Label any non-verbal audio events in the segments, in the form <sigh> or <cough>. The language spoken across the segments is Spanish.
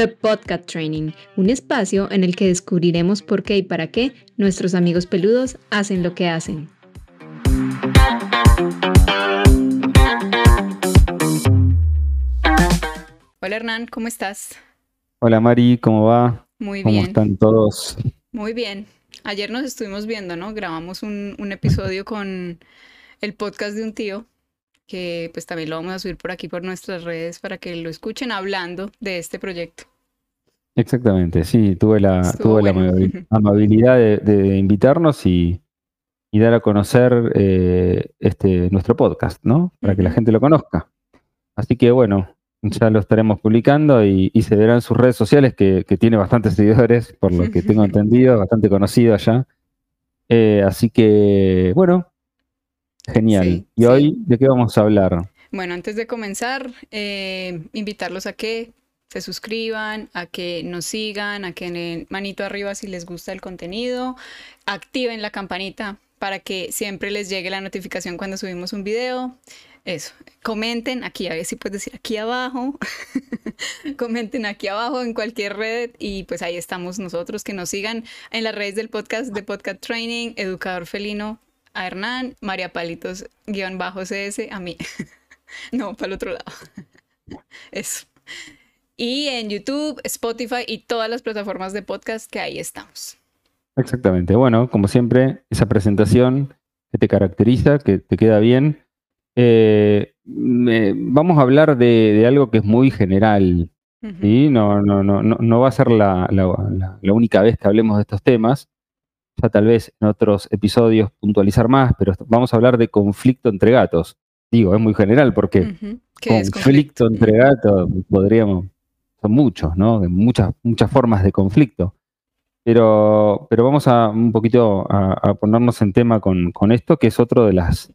The Podcast Training, un espacio en el que descubriremos por qué y para qué nuestros amigos peludos hacen lo que hacen. Hola Hernán, ¿cómo estás? Hola Mari, ¿cómo va? Muy bien. ¿Cómo están todos? Muy bien. Ayer nos estuvimos viendo, ¿no? Grabamos un, un episodio con el podcast de un tío que pues también lo vamos a subir por aquí por nuestras redes para que lo escuchen hablando de este proyecto. Exactamente, sí, tuve la, tuve la <laughs> amabilidad de, invitarnos y, dar a conocer eh, este, nuestro podcast, ¿no? Para que la gente lo conozca. Así que bueno, ya lo estaremos publicando y, se verán sus redes sociales, que, tiene bastantes seguidores, por lo que tengo <laughs> entendido, bastante conocido allá. Eh, así que, bueno, Genial. ¿Y hoy de qué vamos a hablar? Bueno, antes de comenzar, eh, invitarlos a que se suscriban, a que nos sigan, a que den manito arriba si les gusta el contenido, activen la campanita para que siempre les llegue la notificación cuando subimos un video. Eso, comenten aquí, a ver si puedes decir aquí abajo, <laughs> comenten aquí abajo en cualquier red y pues ahí estamos nosotros, que nos sigan en las redes del podcast de Podcast Training, Educador Felino a Hernán, María Palitos, guion bajo CS, a mí. <laughs> no, para el otro lado. <laughs> Eso. Y en YouTube, Spotify y todas las plataformas de podcast que ahí estamos. Exactamente. Bueno, como siempre, esa presentación que te caracteriza, que te queda bien. Eh, vamos a hablar de, algo que es muy general. no, no, no, no, va a ser la, la única vez que hablemos de estos temas ya tal vez en otros episodios puntualizar más, pero vamos a hablar de conflicto entre gatos. Digo, es muy general porque conflicto, entre gatos podríamos, son muchos, ¿no? Muchas, muchas formas de conflicto. Pero, pero vamos a un poquito a, ponernos en tema con, esto, que es otro de las,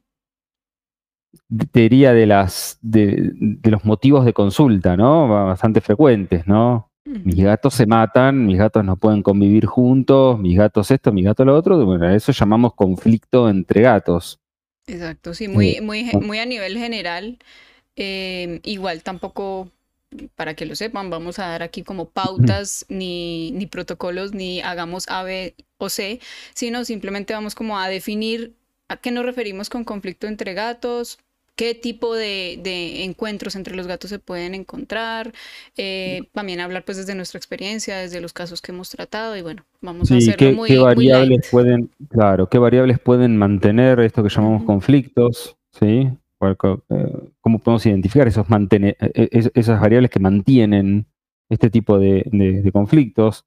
diría de las, de, de los motivos de consulta, ¿no? Bastante frecuentes, ¿no? Mis gatos se matan, mis gatos no pueden convivir juntos, mis gatos esto, mis gatos lo otro, bueno, eso llamamos conflicto entre gatos. Exacto, sí, muy, muy, muy a nivel general. Em, igual tampoco, para que lo sepan, vamos a dar aquí como pautas, ni, ni protocolos, ni hagamos A, B o C, sino simplemente vamos como a definir a qué nos referimos con conflicto entre gatos, qué tipo de, encuentros entre los gatos se pueden encontrar, eh, también hablar pues desde nuestra experiencia, desde los casos que hemos tratado y bueno, vamos a hacerlo qué, muy, qué variables pueden, claro, qué variables pueden mantener esto que llamamos conflictos, ¿sí? Eh, ¿Cómo podemos identificar esos mantener, e, e, esas variables que mantienen este tipo de conflictos?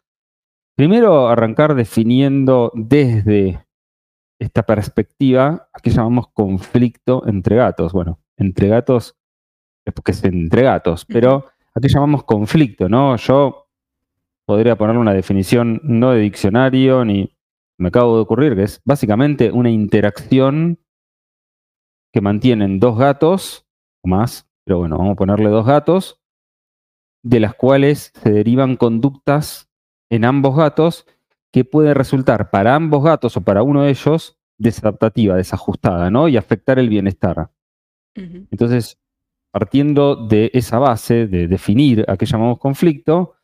Primero, arrancar definiendo desde esta perspectiva a que llamamos conflicto entre gatos. Bueno, entre gatos es porque es entre gatos, pero a qué llamamos conflicto, ¿no? Yo podría ponerle una definición no de diccionario ni me acabo de ocurrir, que es básicamente una interacción que mantienen dos gatos o más, pero bueno, vamos a ponerle dos gatos, de las cuales se derivan conductas en ambos gatos que puede resultar para ambos gatos o para uno de ellos desadaptativa, desajustada, ¿no? Y afectar el bienestar. Entonces, partiendo de esa base de definir a qué llamamos conflicto,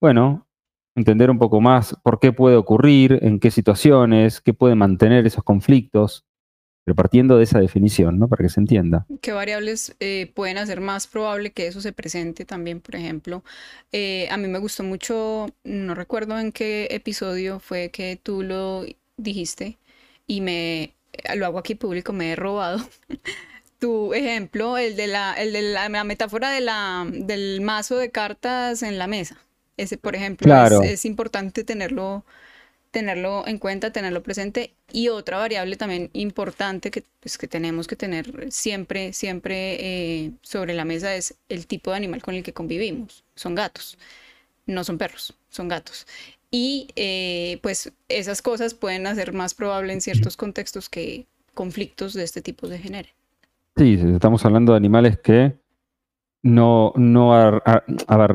bueno, entender un poco más por qué puede ocurrir, en qué situaciones, qué puede mantener esos conflictos, pero partiendo de esa definición, ¿no? Para que se entienda. ¿Qué variables eh, pueden hacer más probable que eso se presente también, por ejemplo? Eh, a mí me gustó mucho, no recuerdo en qué episodio fue que tú lo dijiste, y me, lo hago aquí público, me he robado. <laughs> tu ejemplo, el de la, el de la, metáfora de la, del mazo de cartas en la mesa. Ese, por ejemplo, es, importante tenerlo, tenerlo en cuenta, tenerlo presente. Y otra variable también importante que, pues, que tenemos que tener siempre, siempre eh, sobre la mesa es el tipo de animal con el que convivimos. Son gatos, no son perros, son gatos. Y eh, pues esas cosas pueden hacer más probable en ciertos contextos que conflictos de este tipo se generen. Sí, estamos hablando de animales que no, no,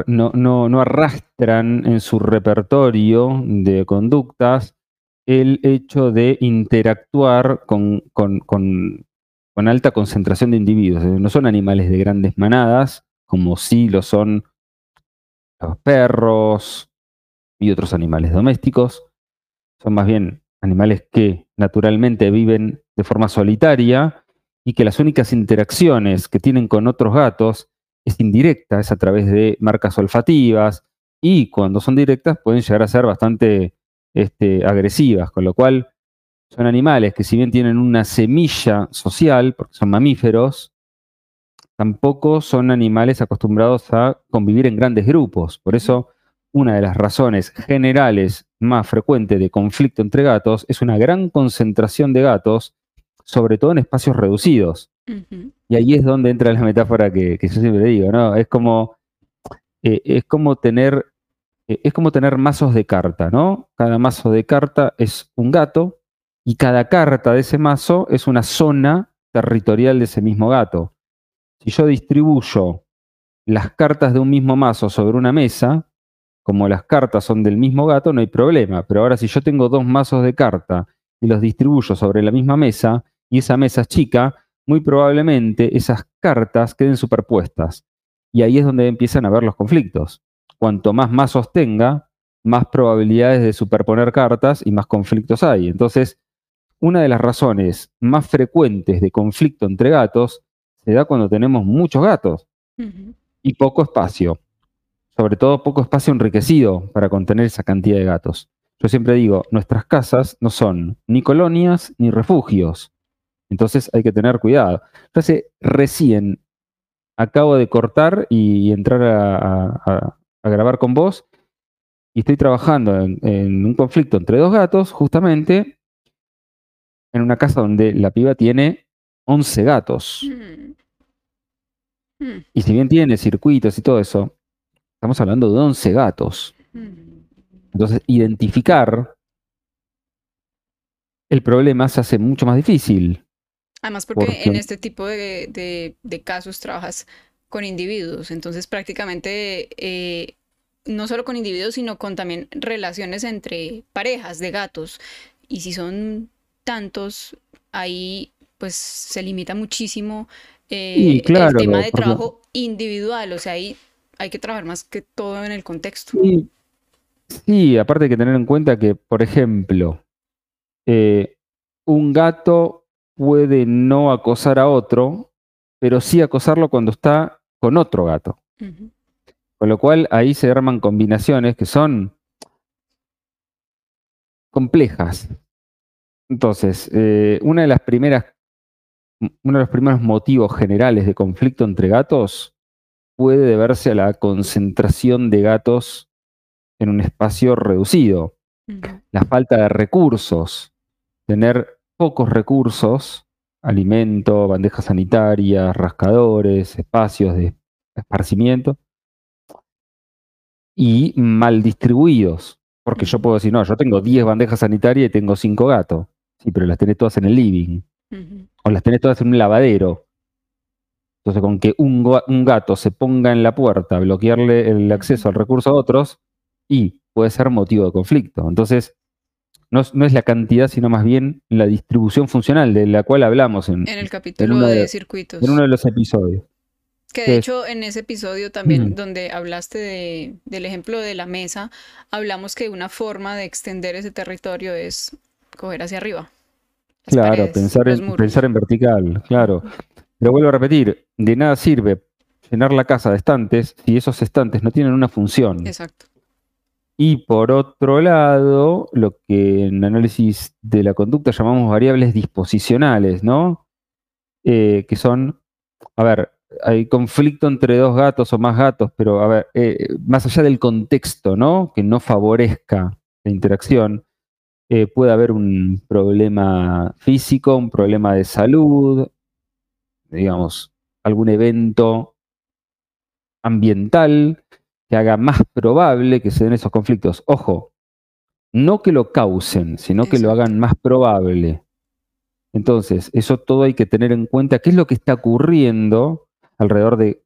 no, arrastran en su repertorio de conductas el hecho de interactuar con, con alta concentración de individuos. No son animales de grandes manadas, como sí lo son los perros y otros animales domésticos. Son más bien animales que naturalmente viven de forma solitaria y que las únicas interacciones que tienen con otros gatos es indirecta, es a través de marcas olfativas y cuando son directas pueden llegar a ser bastante este, agresivas, con lo cual son animales que si bien tienen una semilla social, porque son mamíferos, tampoco son animales acostumbrados a convivir en grandes grupos. Por eso, una de las razones generales más frecuentes de conflicto entre gatos es una gran concentración de gatos, sobre todo en espacios reducidos. Y ahí es donde entra la metáfora que, yo siempre digo, ¿no? Es como, eh, es como tener eh, es como tener mazos de carta, ¿no? Cada mazo de carta es un gato y cada carta de ese mazo es una zona territorial de ese mismo gato. Si yo distribuyo las cartas de un mismo mazo sobre una mesa, como las cartas son del mismo gato, no hay problema. Pero ahora si yo tengo dos mazos de carta y los distribuyo sobre la misma mesa y esa mesa es chica, muy probablemente esas cartas queden superpuestas. Y ahí es donde empiezan a haber los conflictos cuanto más mazos tenga, más probabilidades de superponer cartas y más conflictos hay. Entonces, una de las razones más frecuentes de conflicto entre gatos se da cuando tenemos muchos gatos y poco espacio. Sobre todo poco espacio enriquecido para contener esa cantidad de gatos. Yo siempre digo, nuestras casas no son ni colonias ni refugios. Entonces hay que tener cuidado. Entonces, recién acabo de cortar y entrar a, a grabar con vos y estoy trabajando en, un conflicto entre dos gatos, justamente en una casa donde la piba tiene 11 gatos. Mm. Mm. Y si bien tiene circuitos y todo eso, estamos hablando de 11 gatos. Mm. Entonces, identificar el problema se hace mucho más difícil. Además, porque, en este tipo de, casos trabajas con individuos, entonces prácticamente eh, no solo con individuos, sino con también relaciones entre parejas de gatos. Y si son tantos, ahí pues se limita muchísimo eh, el tema de trabajo individual. O sea, ahí hay que trabajar más que todo en el contexto. Sí, aparte hay que tener en cuenta que, por ejemplo, eh, un gato puede no acosar a otro, pero sí acosarlo cuando está con otro gato. Con lo cual ahí se arman combinaciones que son complejas. Entonces, eh, una de las primeras, uno de los primeros motivos generales de conflicto entre gatos puede deberse a la concentración de gatos en un espacio reducido. La falta de recursos, tener pocos recursos, alimento, bandejas sanitarias, rascadores, espacios de esparcimiento, y mal distribuidos. Porque yo puedo decir, no, yo tengo 10 bandejas sanitarias y tengo 5 gatos. Sí, pero las tenés todas en el living. O las tenés todas en un lavadero. Entonces, con que un, gato se ponga en la puerta a bloquearle el acceso al recurso a otros, y puede ser motivo de conflicto. Entonces, no, es la cantidad, sino más bien la distribución funcional de la cual hablamos en, en el capítulo de circuitos. En uno de los episodios. Que de hecho en ese episodio también donde hablaste de, del ejemplo de la mesa, hablamos que una forma de extender ese territorio es coger hacia arriba. Claro, pensar, en, pensar en vertical, claro. Pero vuelvo a repetir, de nada sirve llenar la casa de estantes si esos estantes no tienen una función. Exacto. Y por otro lado, lo que en análisis de la conducta llamamos variables disposicionales, ¿no? Eh, que son, a ver, hay conflicto entre dos gatos o más gatos, pero a ver, eh, más allá del contexto, ¿no? Que no favorezca la interacción, eh, puede haber un problema físico, un problema de salud, digamos, algún evento ambiental que haga más probable que se den esos conflictos. Ojo, no que lo causen, sino que lo hagan más probable. Entonces, eso todo hay que tener en cuenta, qué es lo que está ocurriendo alrededor de,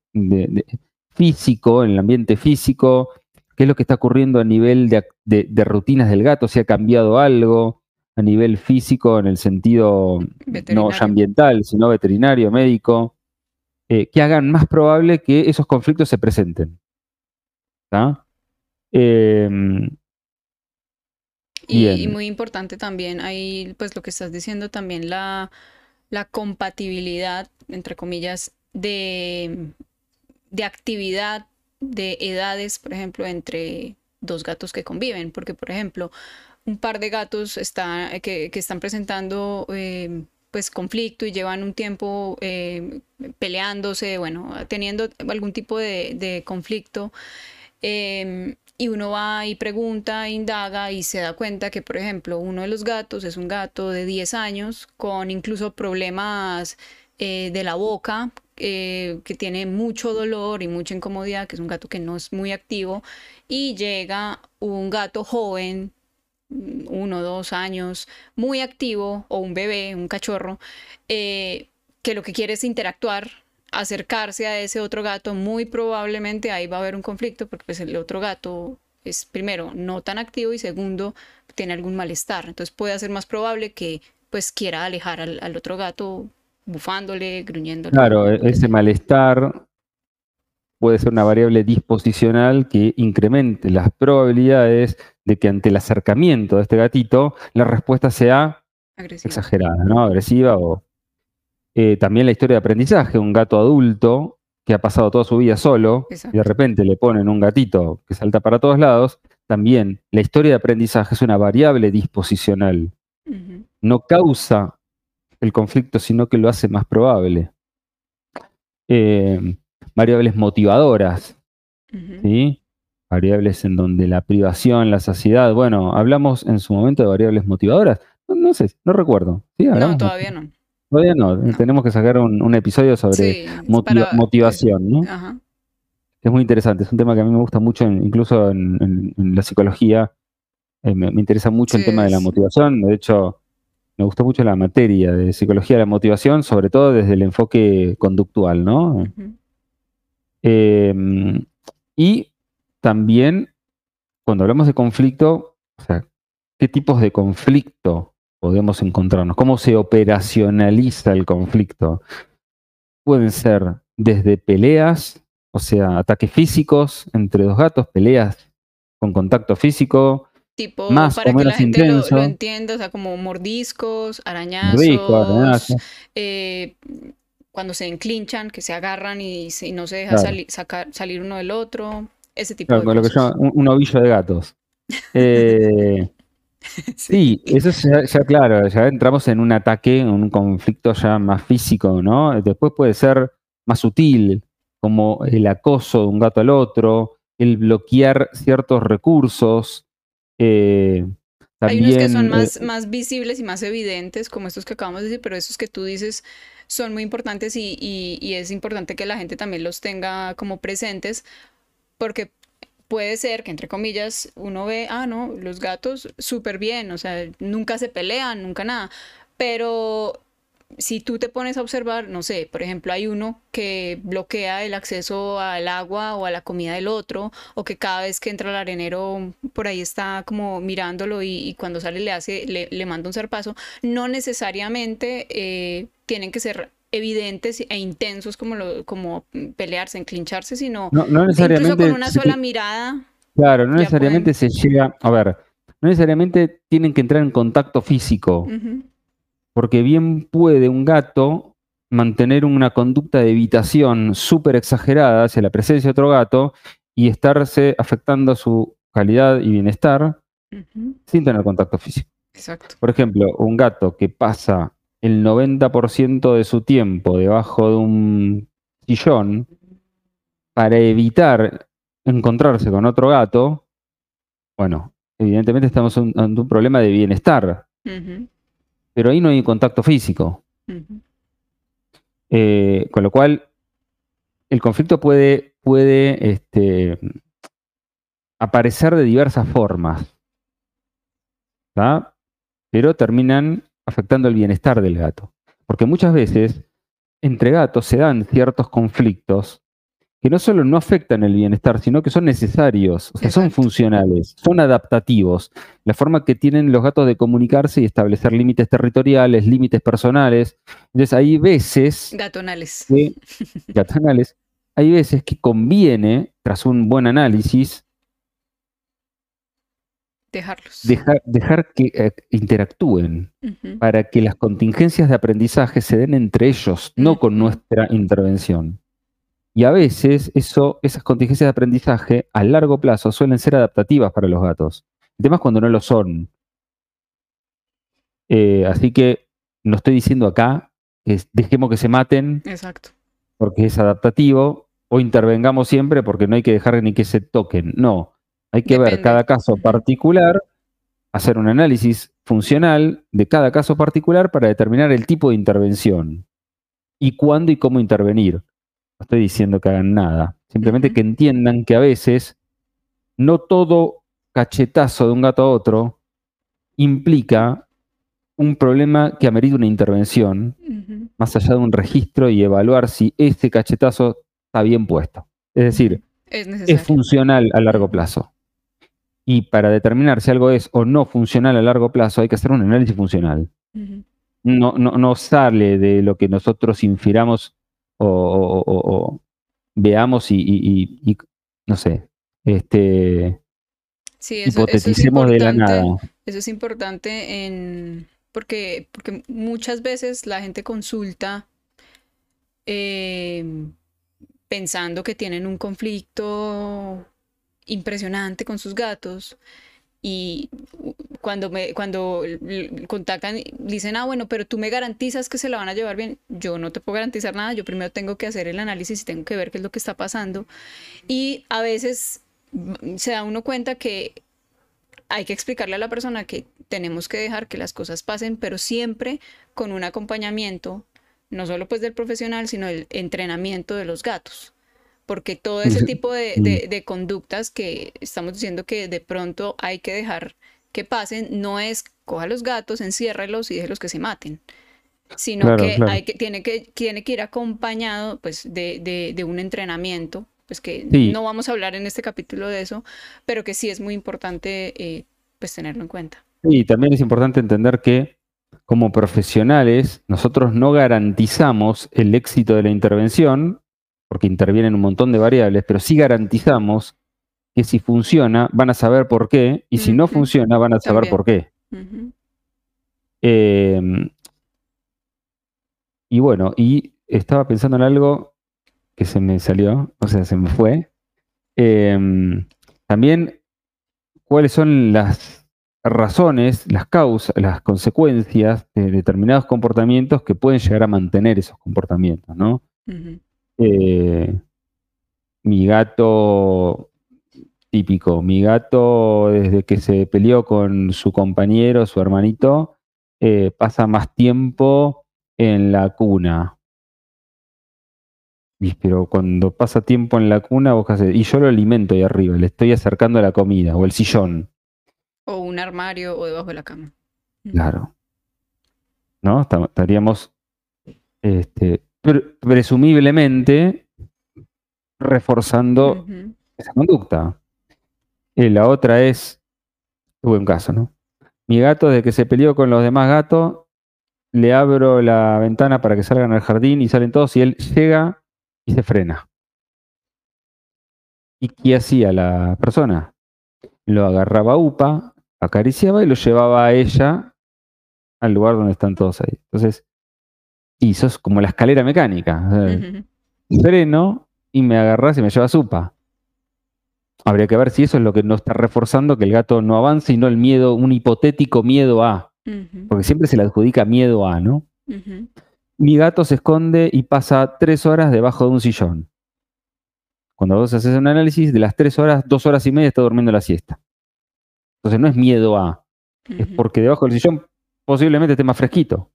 físico, en el ambiente físico, qué es lo que está ocurriendo a nivel de, rutinas del gato, si ha cambiado algo a nivel físico en el sentido no ambiental, sino veterinario, médico, eh, que hagan más probable que esos conflictos se presenten. Em, y, muy importante también ahí, pues lo que estás diciendo, también la, la compatibilidad, entre comillas, de, de actividad, de edades, por ejemplo, entre dos gatos que conviven. Porque, por ejemplo, un par de gatos está, que, que están presentando eh, pues conflicto y llevan un tiempo eh, peleándose, bueno, teniendo algún tipo de, de conflicto. Em, y uno va y pregunta, indaga y se da cuenta que, por ejemplo, uno de los gatos es un gato de 10 años con incluso problemas eh, de la boca, eh, que tiene mucho dolor y mucha incomodidad, que es un gato que no es muy activo, y llega un gato joven, uno, dos años, muy activo, o un bebé, un cachorro, eh, que lo que quiere es interactuar, acercarse a ese otro gato, muy probablemente ahí va a haber un conflicto, porque pues el otro gato es primero no tan activo y segundo tiene algún malestar. Entonces puede ser más probable que pues quiera alejar al, al otro gato bufándole, gruñéndole. Claro, e- ese malestar puede ser una variable disposicional que incremente las probabilidades de que ante el acercamiento de este gatito la respuesta sea exagerada, ¿no? Agresiva o eh, también la historia de aprendizaje, un gato adulto que ha pasado toda su vida solo y de repente le ponen un gatito que salta para todos lados, también la historia de aprendizaje es una variable disposicional. No causa el conflicto, sino que lo hace más probable. Eh, variables motivadoras. ¿sí? Variables en donde la privación, la saciedad, bueno, hablamos en su momento de variables motivadoras. No, no sé, no recuerdo. ¿Sí? No, todavía no. Todavía no. No. Tenemos que sacar un, un episodio sobre Sí, es motiva- para- motivación, ¿no? Ajá. Es muy interesante. Es un tema que a mí me gusta mucho, en- incluso en, en- en la psicología. Eh, me, me interesa mucho el tema de la motivación. De hecho, me gusta mucho la materia de psicología de la motivación, sobre todo desde el enfoque conductual, ¿no? Eh, y también, cuando hablamos de conflicto, o sea, ¿qué tipos de conflicto podemos encontrarnos? ¿Cómo se operacionaliza el conflicto? Pueden ser desde peleas, o sea, ataques físicos entre dos gatos, peleas con contacto físico, Tipo, Más para o que la menos gente lo, lo entienda, o sea, como mordiscos, arañazos, rico, arañazos. eh, cuando se enclinchan, que se agarran y, y no se deja Claro. sali- sacar, salir uno del otro, ese tipo Claro, de con lo que cosas. un, un ovillo de gatos. Eh, <laughs> <laughs> Sí, eso es ya, ya claro, ya entramos en un ataque, en un conflicto ya más físico, ¿no? Después puede ser más sutil, como el acoso de un gato al otro, el bloquear ciertos recursos. eh, Hay unos que también, son eh, más, más visibles y más evidentes, como estos que acabamos de decir, pero esos que tú dices son muy importantes y, y- y es importante que la gente también los tenga como presentes, porque puede ser que, entre comillas, uno ve, ah, no, los gatos súper bien, o sea, nunca se pelean, nunca nada, pero si tú te pones a observar, no sé, por ejemplo, hay uno que bloquea el acceso al agua o a la comida del otro, o que cada vez que entra al arenero por ahí está como mirándolo y, y cuando sale le hace, le, le manda un zarpazo, no necesariamente eh, tienen que ser evidentes e intensos como, lo, como pelearse, enclincharse, sino no, no incluso necesariamente, con una sola mirada. claro, no necesariamente se llega, a ver, no necesariamente tienen que entrar en contacto físico. Porque bien puede un gato mantener una conducta de evitación súper exagerada hacia la presencia de otro gato y estarse afectando su calidad y bienestar sin tener contacto físico. Exacto. Por ejemplo, un gato que pasa el 90% de su tiempo debajo de un sillón para evitar encontrarse con otro gato, bueno, evidentemente estamos ante un problema de bienestar, pero ahí no hay contacto físico. Eh, con lo cual, el conflicto puede, puede este, aparecer de diversas formas, ¿tá? pero terminan afectando el bienestar del gato. Porque muchas veces entre gatos se dan ciertos conflictos que no solo no afectan el bienestar, sino que son necesarios, o sea, son funcionales, son adaptativos. La forma que tienen los gatos de comunicarse y establecer límites territoriales, límites personales. Entonces, hay veces Gatonales. que, gatonales, hay veces que conviene, tras un buen análisis, Dejarlos. Dejar, dejar que eh, interactúen para que las contingencias de aprendizaje se den entre ellos, no con nuestra intervención. Y a veces eso, esas contingencias de aprendizaje a largo plazo suelen ser adaptativas para los gatos. El tema es cuando no lo son. Eh, así que no estoy diciendo acá que dejemos que se maten Exacto. porque es adaptativo o intervengamos siempre porque no hay que dejar ni que se toquen. No, hay que ver cada caso particular, hacer un análisis funcional de cada caso particular para determinar el tipo de intervención y cuándo y cómo intervenir. No estoy diciendo que hagan nada, simplemente que entiendan que a veces no todo cachetazo de un gato a otro implica un problema que amerita una intervención más allá de un registro y evaluar si ese cachetazo está bien puesto. Es decir, Es funcional a largo plazo. Y para determinar si algo es o no funcional a largo plazo hay que hacer un análisis funcional. Ujú. No, no, no sale de lo que nosotros infiramos o, o- o- o veamos y, y- y- y, no sé, este, Sí, eso, eso es hipoteticemos de la nada. Eso es importante en porque, porque muchas veces la gente consulta eh, pensando que tienen un conflicto impresionante con sus gatos y cuando me cuando contactan dicen, ah, bueno, pero tú me garantizas que se la van a llevar bien. Yo no te puedo garantizar nada, yo primero tengo que hacer el análisis y tengo que ver qué es lo que está pasando. Y a veces mm, se da uno cuenta que hay que explicarle a la persona que tenemos que dejar que las cosas pasen, pero siempre con un acompañamiento, no solo pues del profesional, sino el entrenamiento de los gatos. Porque todo ese tipo de, de- de conductas que estamos diciendo que de pronto hay que dejar que pasen, no es coja los gatos, enciérralos y déjelos que se maten, sino Claro, que, claro. hay que, tiene que tiene que ir acompañado pues de, de- de un entrenamiento, pues que Sí. no vamos a hablar en este capítulo de eso, pero que sí es muy importante eh, pues tenerlo en cuenta. Y también es importante entender que como profesionales nosotros no garantizamos el éxito de la intervención, porque intervienen un montón de variables, pero sí garantizamos que si funciona van a saber por qué, y si no funciona van a saber También. por qué. Eh, y bueno, y estaba pensando en algo que se me salió, o sea, se me fue. Eh, también, ¿cuáles son las razones, las causas, las consecuencias de determinados comportamientos que pueden llegar a mantener esos comportamientos, ¿no? Ujú. Eh, mi gato típico, mi gato desde que se peleó con su compañero, su hermanito, eh, pasa más tiempo en la cuna. Pero cuando pasa tiempo en la cuna, vos qué haces? y yo lo alimento ahí arriba, le estoy acercando la comida o el sillón. O un armario o debajo de la cama. Claro. ¿No? Esta- Estaríamos este, presumiblemente reforzando esa conducta. Y la otra es, tuve un caso, ¿no? Mi gato, desde que se peleó con los demás gatos, le abro la ventana para que salgan al jardín y salen todos y él llega y se frena. ¿Y qué hacía la persona? Lo agarraba a UPA, acariciaba y lo llevaba a ella al lugar donde están todos ahí. Entonces, hizo es como la escalera mecánica. o sea, Ujú. freno y me agarras y me llevas UPA. Habría que ver si eso es lo que no está reforzando que el gato no avance y no el miedo, un hipotético miedo a. Porque siempre se le adjudica miedo a, ¿no? Mi gato se esconde y pasa tres horas debajo de un sillón. Cuando vos haces un análisis, de las tres horas, dos horas y media está durmiendo la siesta. Entonces no es miedo a, es porque debajo del sillón posiblemente esté más fresquito.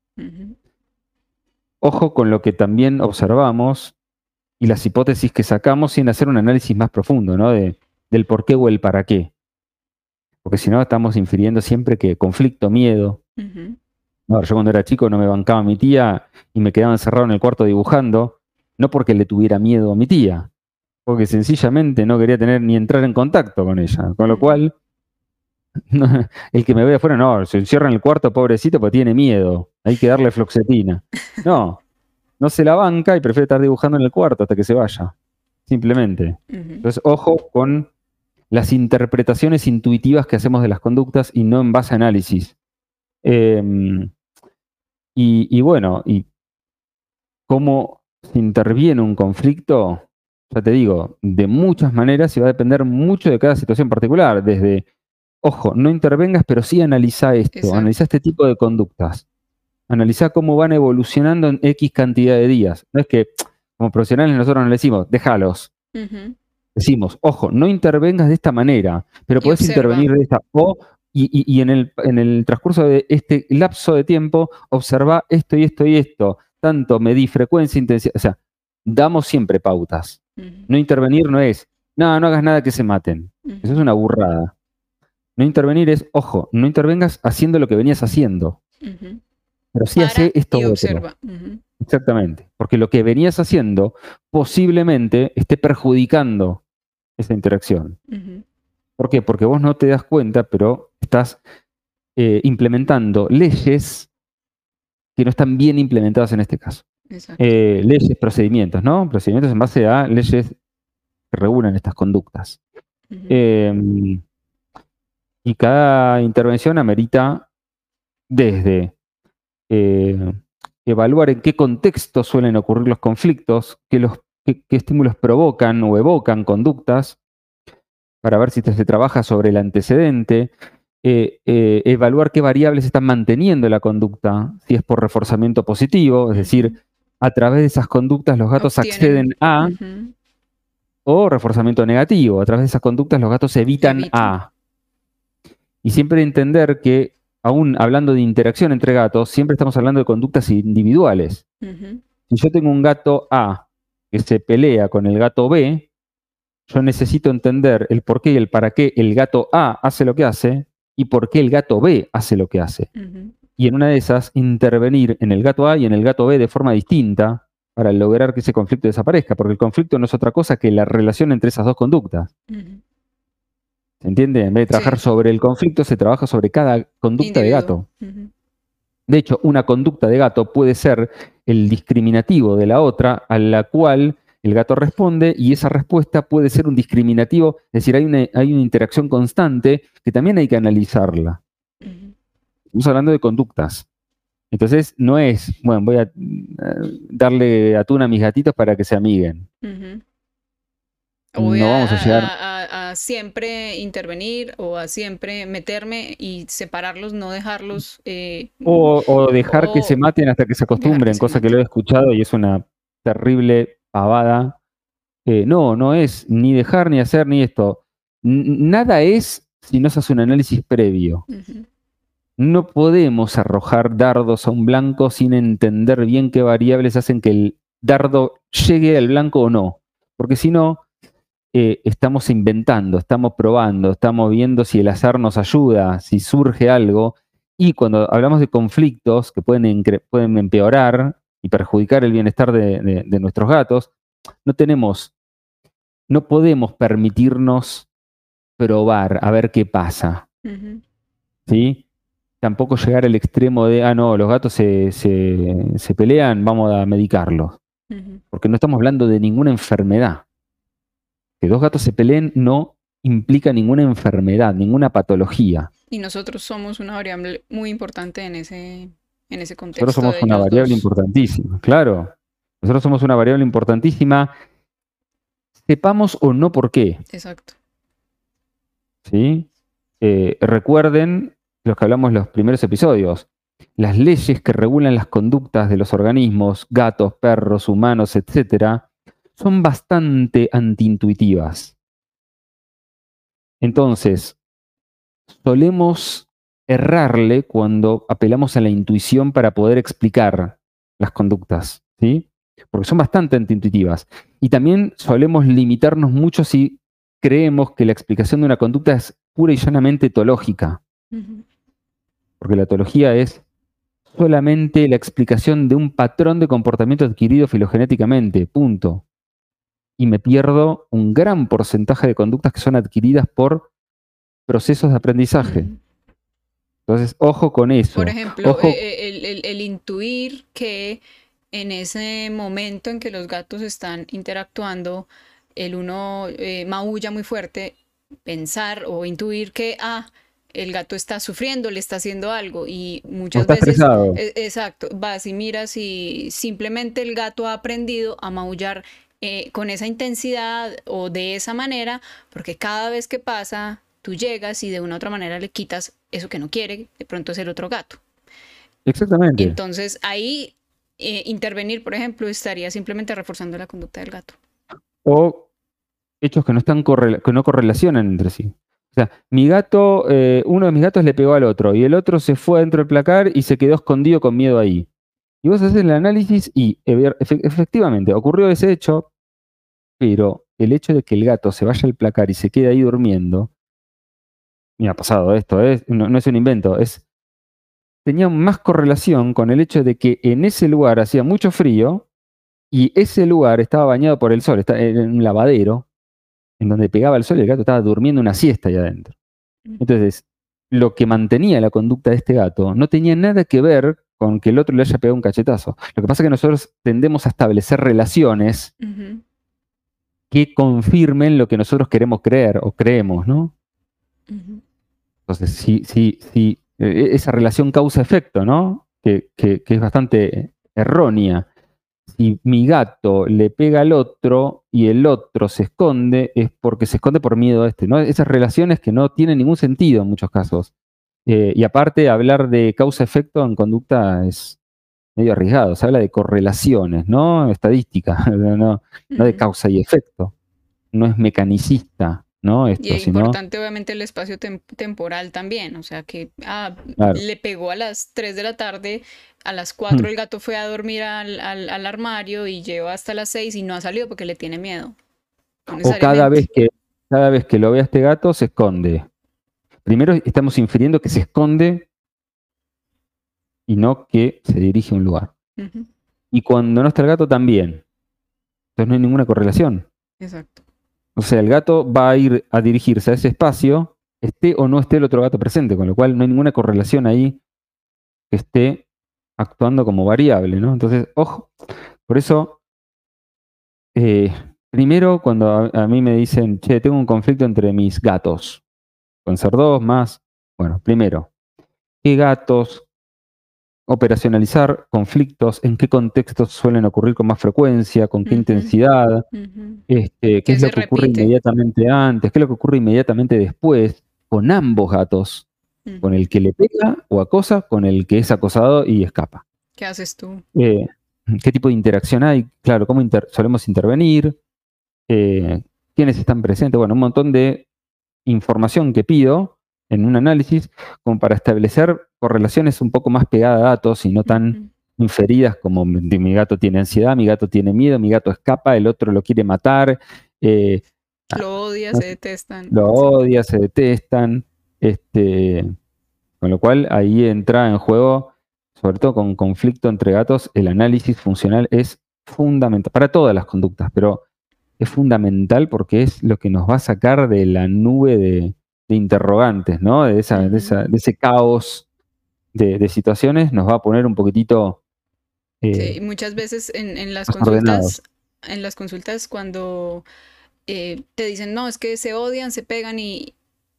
Ojo con lo que también observamos y las hipótesis que sacamos sin hacer un análisis más profundo, ¿no? De, del por qué o el para qué. Porque si no, estamos infiriendo siempre que conflicto, miedo. No, yo cuando era chico no me bancaba a mi tía y me quedaba encerrado en el cuarto dibujando, no porque le tuviera miedo a mi tía, porque sencillamente no quería tener ni entrar en contacto con ella. Con lo cual, no, <laughs> el que me ve afuera, no, se encierra en el cuarto, pobrecito, porque tiene miedo. Hay que darle floxetina. No, no se la banca y prefiere estar dibujando en el cuarto hasta que se vaya. Simplemente. Entonces, ojo con las interpretaciones intuitivas que hacemos de las conductas y no en base a análisis. Em, y, bueno, y cómo se interviene un conflicto, ya te digo, de muchas maneras y va a depender mucho de cada situación particular, desde, ojo, no intervengas, pero sí analiza esto, analiza este tipo de conductas, analiza cómo van evolucionando en X cantidad de días. No es que como profesionales nosotros no le decimos, déjalos. Decimos, ojo, no intervengas de esta manera, pero puedes intervenir de esta. O y, en, el, en, el, transcurso de este lapso de tiempo, observa esto y esto y esto. Tanto medí frecuencia, intensidad. O sea, damos siempre pautas. No intervenir no es, no, no hagas nada que se maten. Eso es una burrada. No intervenir es, ojo, no intervengas haciendo lo que venías haciendo. Pero sí hace esto. Y observa. Exactamente. Porque lo que venías haciendo posiblemente esté perjudicando esa interacción. ¿Por qué? Porque vos no te das cuenta, pero estás eh, implementando leyes que no están bien implementadas en este caso. Eh, leyes, procedimientos, ¿no? Procedimientos en base a leyes que regulan estas conductas. Y cada intervención amerita desde eh, evaluar en qué contexto suelen ocurrir los conflictos, qué, los, qué estímulos provocan o evocan conductas, para ver si se trabaja sobre el antecedente, eh, eh, evaluar qué variables están manteniendo la conducta, si es por reforzamiento positivo, es decir, a través de esas conductas los gatos acceden a, o reforzamiento negativo, a través de esas conductas los gatos evitan a. Y siempre entender que, aún hablando de interacción entre gatos, siempre estamos hablando de conductas individuales. Si yo tengo un gato A que se pelea con el gato B, yo necesito entender el por qué y el para qué el gato A hace lo que hace y por qué el gato B hace lo que hace. Y en una de esas, intervenir en el gato A y en el gato B de forma distinta para lograr que ese conflicto desaparezca, porque el conflicto no es otra cosa que la relación entre esas dos conductas. ¿Se entiende? En vez de trabajar sobre el conflicto, se trabaja sobre cada conducta de gato. De hecho, una conducta de gato puede ser el discriminativo de la otra, a la cual el gato responde y esa respuesta puede ser un discriminativo, es decir, hay una, hay una interacción constante que también hay que analizarla. Estamos hablando de conductas. Entonces, no es, bueno, voy a eh, darle atún a mis gatitos para que se amiguen. No vamos a llegar. A, siempre intervenir o a siempre meterme y separarlos, no dejarlos. Eh, o, dejar que se maten hasta que se acostumbren, cosa que lo he escuchado y es una terrible pavada. Eh, no, no es ni dejar, ni hacer, ni esto. nada es si no se hace un análisis previo. No podemos arrojar dardos a un blanco sin entender bien qué variables hacen que el dardo llegue al blanco o no. Porque si no, eh, estamos inventando, estamos probando, estamos viendo si el azar nos ayuda, si surge algo. Y cuando hablamos de conflictos que pueden, pueden empeorar, y perjudicar el bienestar de, nuestros gatos, no tenemos, no podemos permitirnos probar a ver qué pasa. ¿Sí? Tampoco llegar al extremo de, ah, no, los gatos se, pelean, vamos a medicarlos. Porque no estamos hablando de ninguna enfermedad. Que dos gatos se peleen no implica ninguna enfermedad, ninguna patología. Y nosotros somos una variable muy importante en ese, en ese contexto. Nosotros somos una variable importantísima, claro. Nosotros somos una variable importantísima, sepamos o no por qué. Exacto. ¿Sí? Eh, recuerden los que hablamos en los primeros episodios. Las leyes que regulan las conductas de los organismos, gatos, perros, humanos, etcétera, son bastante antiintuitivas. Entonces, solemos errarle cuando apelamos a la intuición para poder explicar las conductas, ¿sí? Porque son bastante antiintuitivas. Y también solemos limitarnos mucho si creemos que la explicación de una conducta es pura y llanamente etológica. Porque la etología es solamente la explicación de un patrón de comportamiento adquirido filogenéticamente, punto. Y me pierdo un gran porcentaje de conductas que son adquiridas por procesos de aprendizaje. Entonces, ojo con eso. Por ejemplo, eh, eh, el, intuir que en ese momento en que los gatos están interactuando, el uno eh, maulla muy fuerte, pensar o intuir que, ah, el gato está sufriendo, le está haciendo algo y muchas está veces, estresado. e- exacto, vas y miras y simplemente el gato ha aprendido a maullar eh, con esa intensidad o de esa manera, porque cada vez que pasa, tú llegas y de una u otra manera le quitas eso que no quiere, de pronto es el otro gato. Exactamente. Entonces ahí eh, intervenir, por ejemplo, estaría simplemente reforzando la conducta del gato. o hechos que no están correla- que no correlacionan entre sí. O sea, mi gato, eh, uno de mis gatos le pegó al otro y el otro se fue dentro del placar y se quedó escondido con miedo ahí. Y vos haces el análisis y efe- efe- efectivamente ocurrió ese hecho, pero el hecho de que el gato se vaya al placar y se quede ahí durmiendo, me ha pasado esto, ¿eh? no, no es un invento, es tenía más correlación con el hecho de que en ese lugar hacía mucho frío y ese lugar estaba bañado por el sol, está en un lavadero, en donde pegaba el sol y el gato estaba durmiendo una siesta ahí adentro. Entonces, lo que mantenía la conducta de este gato no tenía nada que ver con que el otro le haya pegado un cachetazo. Lo que pasa es que nosotros tendemos a establecer relaciones que confirmen lo que nosotros queremos creer o creemos, ¿no? Entonces, si, si, si eh, esa relación causa-efecto, ¿no? Que, que- que es bastante errónea. Si mi gato le pega al otro y el otro se esconde, es porque se esconde por miedo a este, ¿no? Esas relaciones que no tienen ningún sentido en muchos casos. Eh, y aparte, hablar de causa-efecto en conducta es medio arriesgado. Se habla de correlaciones, ¿no? Estadística, <laughs> no, no de causa y efecto. No es mecanicista, ¿no? Y es sino. importante, obviamente, el espacio tem- temporal también. O sea, que ah, Claro. le pegó a las 3 de la tarde, a las 4 Hmm. el gato fue a dormir al, al- al armario y lleva hasta las 6 y no ha salido porque le tiene miedo. No O cada vez que, cada vez que lo ve a este gato, se esconde. Primero estamos infiriendo que se esconde y no que se dirige a un lugar. Y cuando no está el gato, también. Entonces no hay ninguna correlación. Exacto. O sea, el gato va a ir a dirigirse a ese espacio, esté o no esté el otro gato presente, con lo cual no hay ninguna correlación ahí que esté actuando como variable, ¿no? Entonces, ojo, por eso, eh, primero cuando a, a mí me dicen, che, tengo un conflicto entre mis gatos, pueden ser dos más, bueno, primero, ¿qué gatos? Operacionalizar conflictos, en qué contextos suelen ocurrir con más frecuencia, con qué intensidad, este, qué es lo que ocurre inmediatamente antes, qué es lo que ocurre inmediatamente después, con ambos gatos, con el que le pega o acosa, con el que es acosado y escapa. ¿Qué haces tú? Eh, ¿Qué tipo de interacción hay? Claro, ¿cómo inter- solemos intervenir? Eh, ¿Quiénes están presentes? Bueno, un montón de información que pido en un análisis como para establecer correlaciones un poco más pegadas a datos y no tan inferidas como mi, gato tiene ansiedad, mi gato tiene miedo, mi gato escapa, el otro lo quiere matar, eh, Lo odias, no se detestan. lo odia, se detestan, este, con lo cual ahí entra en juego, sobre todo con conflicto entre gatos, el análisis funcional es fundamental para todas las conductas, pero es fundamental porque es lo que nos va a sacar de la nube de, de interrogantes, ¿no? De, esa, de, esa- de ese caos de, de situaciones, nos va a poner un poquitito Sí, eh, y muchas veces en, en las ordenados. consultas, en las consultas cuando eh, te dicen, no, es que se odian, se pegan y,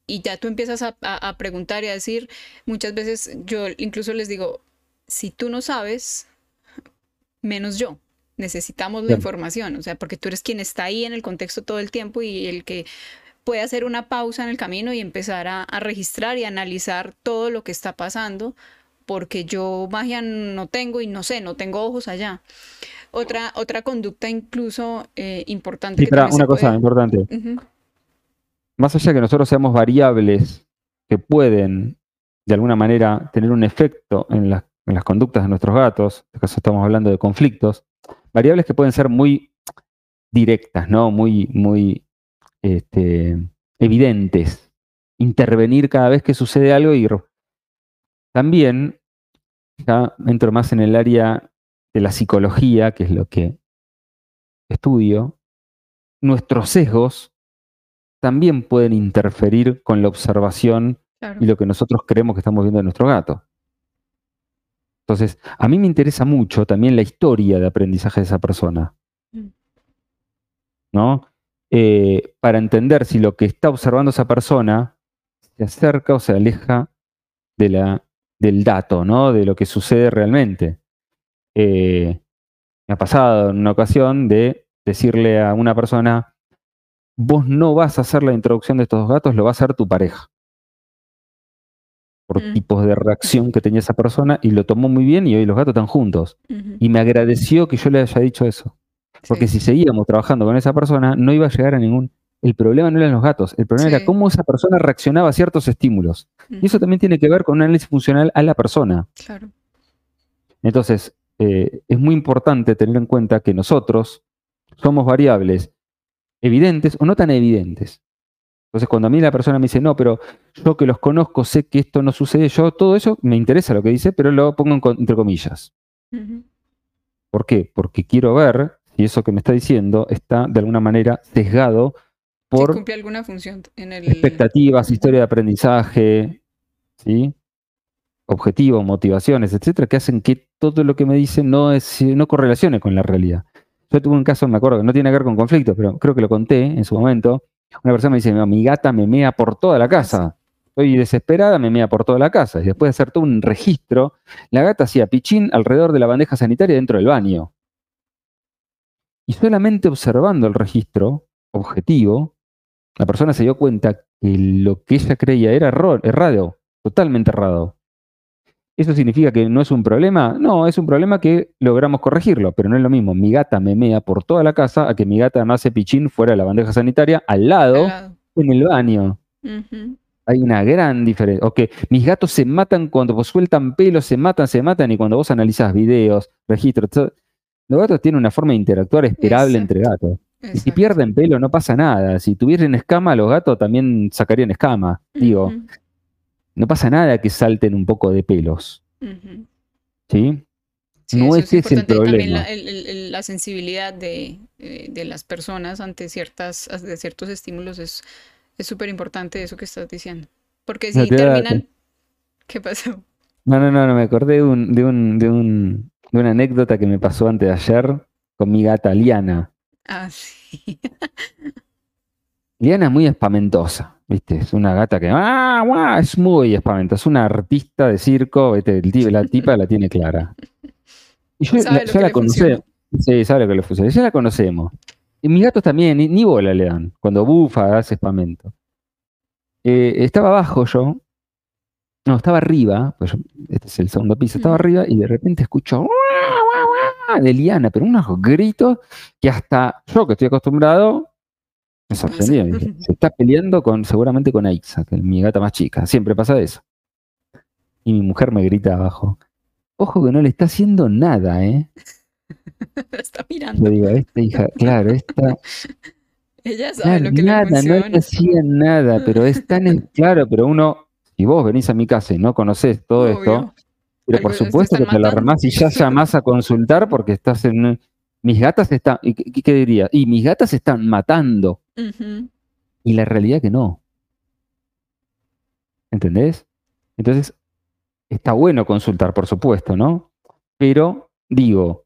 y ya tú empiezas a, a- a preguntar y a decir, muchas veces yo incluso les digo, si tú no sabes, menos yo. Necesitamos la información, o sea, porque tú eres quien está ahí en el contexto todo el tiempo y el que puede hacer una pausa en el camino y empezar a, a registrar y analizar todo lo que está pasando, porque yo magia no tengo y no sé, no tengo ojos allá. Otra, otra conducta incluso eh, importante Y que una cosa puede... importante, más allá de que nosotros seamos variables que pueden de alguna manera tener un efecto en, las- en las conductas de nuestros gatos, en este caso estamos hablando de conflictos, variables que pueden ser muy directas, ¿no? Muy, muy este, evidentes. Intervenir cada vez que sucede algo y también ya entro más en el área de la psicología, que es lo que estudio, nuestros sesgos también pueden interferir con la observación claro. y lo que nosotros creemos que estamos viendo de nuestro gato. Entonces, a mí me interesa mucho también la historia de aprendizaje de esa persona, Mm. ¿no? Eh, para entender si lo que está observando esa persona se acerca o se aleja de la, del dato, ¿no? De lo que sucede realmente. Eh, me ha pasado en una ocasión de decirle a una persona, vos no vas a hacer la introducción de estos dos gatos, lo va a hacer tu pareja. Por Mm. tipos de reacción que tenía esa persona y lo tomó muy bien y hoy los gatos están juntos. Y me agradeció que yo le haya dicho eso. Porque Sí. si seguíamos trabajando con esa persona, no iba a llegar a ningún... El problema no eran los gatos, el problema Sí. era cómo esa persona reaccionaba a ciertos estímulos. Y eso también tiene que ver con un análisis funcional a la persona. Claro. Entonces, eh, es muy importante tener en cuenta que nosotros somos variables evidentes o no tan evidentes. Entonces, cuando a mí la persona me dice, no, pero yo que los conozco sé que esto no sucede, yo todo eso me interesa lo que dice, pero lo pongo en entre comillas. ¿Por qué? Porque quiero ver si eso que me está diciendo está de alguna manera sesgado por cumple alguna función en el... expectativas, historia de aprendizaje, ¿sí? objetivos, motivaciones, etcétera, que hacen que todo lo que me dicen no, es, no correlacione con la realidad. Yo tuve un caso, me acuerdo, que no tiene que ver con conflictos, pero creo que lo conté en su momento. Una persona me dice, "No, mi gata me mea por toda la casa. Estoy desesperada, me mea por toda la casa. Y después de hacer todo un registro, la gata hacía pichín alrededor de la bandeja sanitaria dentro del baño. Y solamente observando el registro objetivo, la persona se dio cuenta que lo que ella creía era error, errado, totalmente errado. ¿Eso significa que no es un problema? No, es un problema que logramos corregirlo, pero no es lo mismo. Mi gata me mea por toda la casa a que mi gata me hace pichín fuera de la bandeja sanitaria, al lado, Al lado. en el baño. Hay una gran diferencia. O que mis gatos se matan cuando vos sueltan pelos, se matan, se matan, y cuando vos analizás videos, registros, todo- los gatos tienen una forma de interactuar esperable entre gatos. Y si pierden pelo, no pasa nada. Si tuviesen escama, los gatos también sacarían escama. Digo, no pasa nada que salten un poco de pelos. ¿Sí? Sí, no ese es el. También problema. la, el- el- el- la sensibilidad de, eh, de las personas ante ciertas, de ciertos estímulos es es súper importante eso que estás diciendo. Porque si terminan... ¿Qué pasó? No, no, no, no, me acordé de, un, de, un, de, un- de una anécdota que me pasó antes de ayer con mi gata Liana. Ah, sí. Liana es muy espamentosa, ¿viste? Es una gata que ¡ah, guau! es muy espamentosa, es una artista de circo, ¿viste? La tipa la tiene clara. Y yo, la, ya la conocemos. Sí, sabe lo que le funciona. Ya la conocemos. Y mis gatos también, ni, ni bola le dan. Cuando bufa, hace espamento. Eh, estaba abajo yo. No, estaba arriba. Pues este es el segundo piso. Estaba arriba y de repente escucho de Liana, pero unos gritos que hasta yo que estoy acostumbrado me sorprendí. pasa? Dije, Se está peleando con, seguramente con Aixa, que es mi gata más chica. Siempre pasa eso. Y mi mujer me grita abajo. Ojo que no le está haciendo nada, ¿eh? <laughs> Está mirando. Yo digo, esta hija, claro, esta, <laughs> Ella sabe claro, lo que nada, le no le hacía nada, pero es tan, claro, pero uno, si vos venís a mi casa y no conocés todo esto, pero por supuesto que te la matando. remás y ya llamás a consultar porque estás en, mis gatas están, ¿y qué, qué diría? Y mis gatas están matando, y la realidad que no. ¿Entendés? Entonces, está bueno consultar, por supuesto, ¿no? Pero, digo,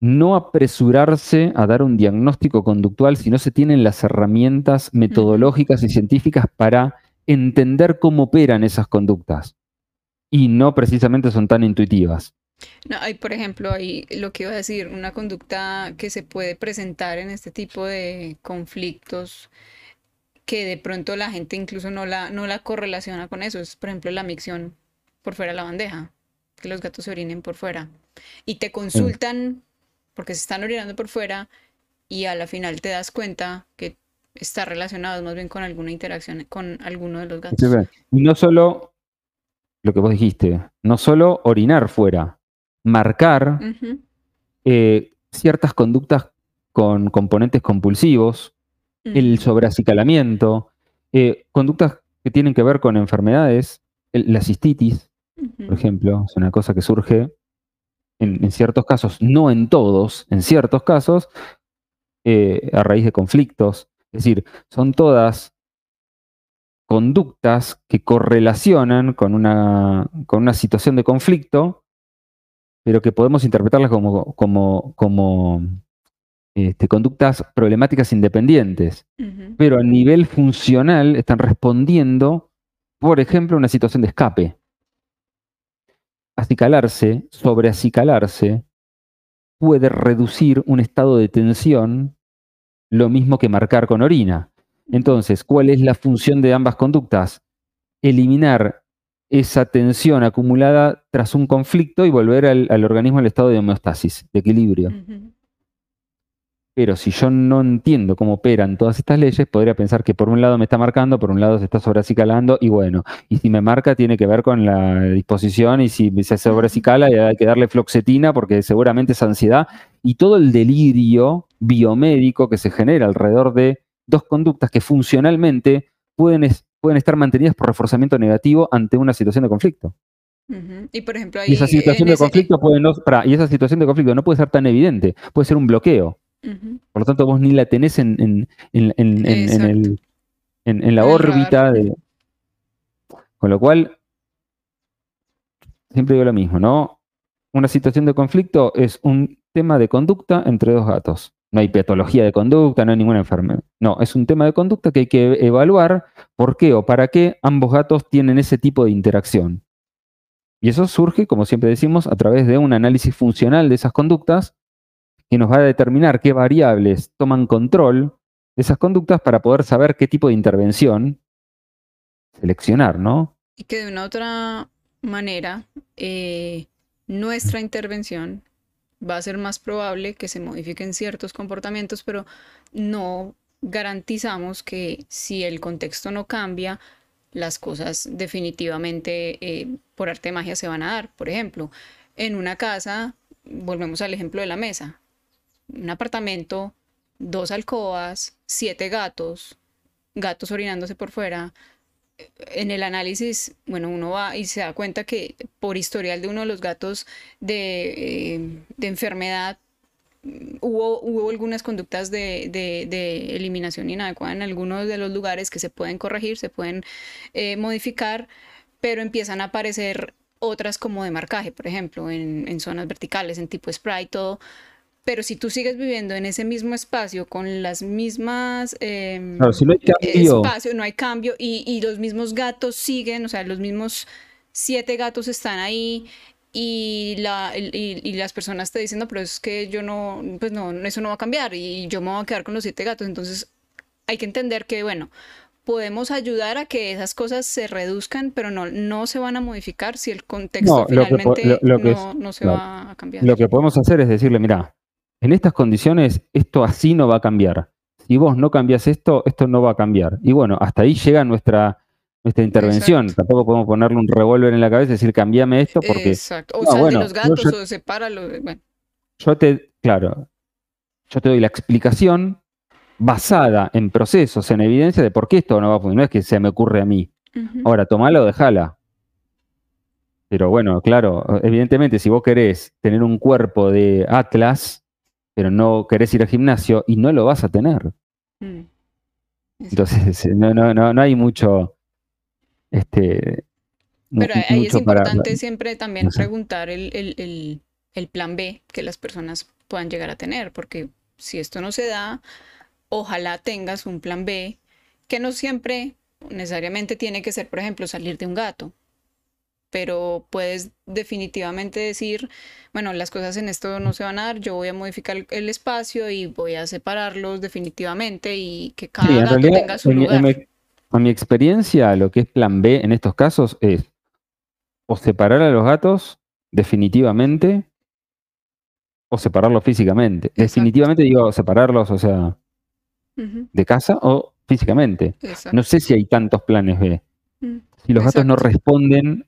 no apresurarse a dar un diagnóstico conductual si no se tienen las herramientas metodológicas y científicas para entender cómo operan esas conductas. Y no precisamente son tan intuitivas. No, hay, por ejemplo, lo que iba a decir, una conducta que se puede presentar en este tipo de conflictos que de pronto la gente incluso no la, no la correlaciona con eso. Es, por ejemplo, la micción por fuera de la bandeja, que los gatos se orinen por fuera. Y te consultan porque se están orinando por fuera y a la final te das cuenta que está relacionado más bien con alguna interacción con alguno de los gatos. Y no solo lo que vos dijiste, no solo orinar fuera, marcar eh, ciertas conductas con componentes compulsivos, el ujú, sobreacicalamiento, eh, conductas que tienen que ver con enfermedades, el- la cistitis, por ejemplo, es una cosa que surge en, en ciertos casos, no en todos, en ciertos casos, eh, a raíz de conflictos. Es decir, son todas conductas que correlacionan con una, con una situación de conflicto, pero que podemos interpretarlas como, como, como este, conductas problemáticas independientes, pero a nivel funcional están respondiendo, por ejemplo, a una situación de escape. Acicalarse, sobreacicalarse, puede reducir un estado de tensión lo mismo que marcar con orina. Entonces, ¿cuál es la función de ambas conductas? Eliminar esa tensión acumulada tras un conflicto y volver al, organismo al estado de homeostasis, de equilibrio. Pero si yo no entiendo cómo operan todas estas leyes, podría pensar que por un lado me está marcando, por un lado se está sobreacicalando, y bueno, y si me marca tiene que ver con la disposición, y si se sobreacicala hay que darle floxetina porque seguramente es ansiedad, y todo el delirio biomédico que se genera alrededor de dos conductas que funcionalmente pueden, pueden estar mantenidas por reforzamiento negativo ante una situación de conflicto. Y por ejemplo, esa situación de conflicto puede no, y esa situación de conflicto no puede ser tan evidente, puede ser un bloqueo. Por lo tanto, vos ni la tenés en, en, en, en la órbita. De... Con lo cual, siempre digo lo mismo, ¿no? Una situación de conflicto es un tema de conducta entre dos gatos. No hay patología de conducta, no hay ninguna enfermedad. No, es un tema de conducta que hay que evaluar por qué o para qué ambos gatos tienen ese tipo de interacción. Y eso surge, como siempre decimos, a través de un análisis funcional de esas conductas que nos va a determinar qué variables toman control de esas conductas para poder saber qué tipo de intervención seleccionar, ¿no? Y que de una otra manera, eh, nuestra intervención va a ser más probable que se modifiquen ciertos comportamientos, pero no garantizamos que si el contexto no cambia, las cosas definitivamente eh, por arte de magia se van a dar. Por ejemplo, en una casa, volvemos al ejemplo de la mesa, un apartamento, dos alcobas, siete gatos, gatos orinándose por fuera. En el análisis, bueno, uno va y se da cuenta que por historial de uno de los gatos de, eh, enfermedad, Hubo, hubo, algunas conductas de, eliminación inadecuada en algunos de los lugares que se pueden corregir, se pueden eh, modificar, pero empiezan a aparecer otras como de marcaje, por ejemplo, en, en zonas verticales, en tipo spray, todo, pero si tú sigues viviendo en ese mismo espacio con las mismas eh, si no hay cambio. espacio, no hay cambio y, y, los mismos gatos siguen, o sea, los mismos siete gatos están ahí y, la, y, y, las personas te dicen, no, pero es que yo no, pues no, eso no va a cambiar y yo me voy a quedar con los siete gatos. Entonces hay que entender que, bueno, podemos ayudar a que esas cosas se reduzcan, pero no, no se van a modificar si el contexto finalmente no, no, se va a cambiar. Lo que podemos hacer es decirle, mira, en estas condiciones esto así no va a cambiar. Si vos no cambias esto, esto no va a cambiar. Y bueno, hasta ahí llega nuestra, nuestra intervención. Tampoco podemos ponerle un revólver en la cabeza y decir, cambiame esto porque... Exacto. O sal de los gatos o sepáralo. Bueno. Yo te, claro, yo te doy la explicación basada en procesos, en evidencia de por qué esto no va a funcionar. No es que se me ocurre a mí. Ahora, tomala o dejala. Pero bueno, claro, evidentemente, si vos querés tener un cuerpo de Atlas, pero no querés ir al gimnasio y no lo vas a tener. Mm. Entonces, no, no, no, no hay mucho. Este, pero ahí es importante siempre también preguntar el, el, el, plan B que las personas puedan llegar a tener, porque si esto no se da, ojalá tengas un plan B que no siempre necesariamente tiene que ser, por ejemplo, salir de un gato pero puedes definitivamente decir, bueno, las cosas en esto no se van a dar, yo voy a modificar el espacio y voy a separarlos definitivamente y que cada gato tenga su lugar. a mi experiencia, lo que es plan B en estos casos es o separar a los gatos definitivamente o separarlos físicamente. Definitivamente digo separarlos, o sea, de casa o físicamente. No sé si hay tantos planes B. Mm, si los gatos no responden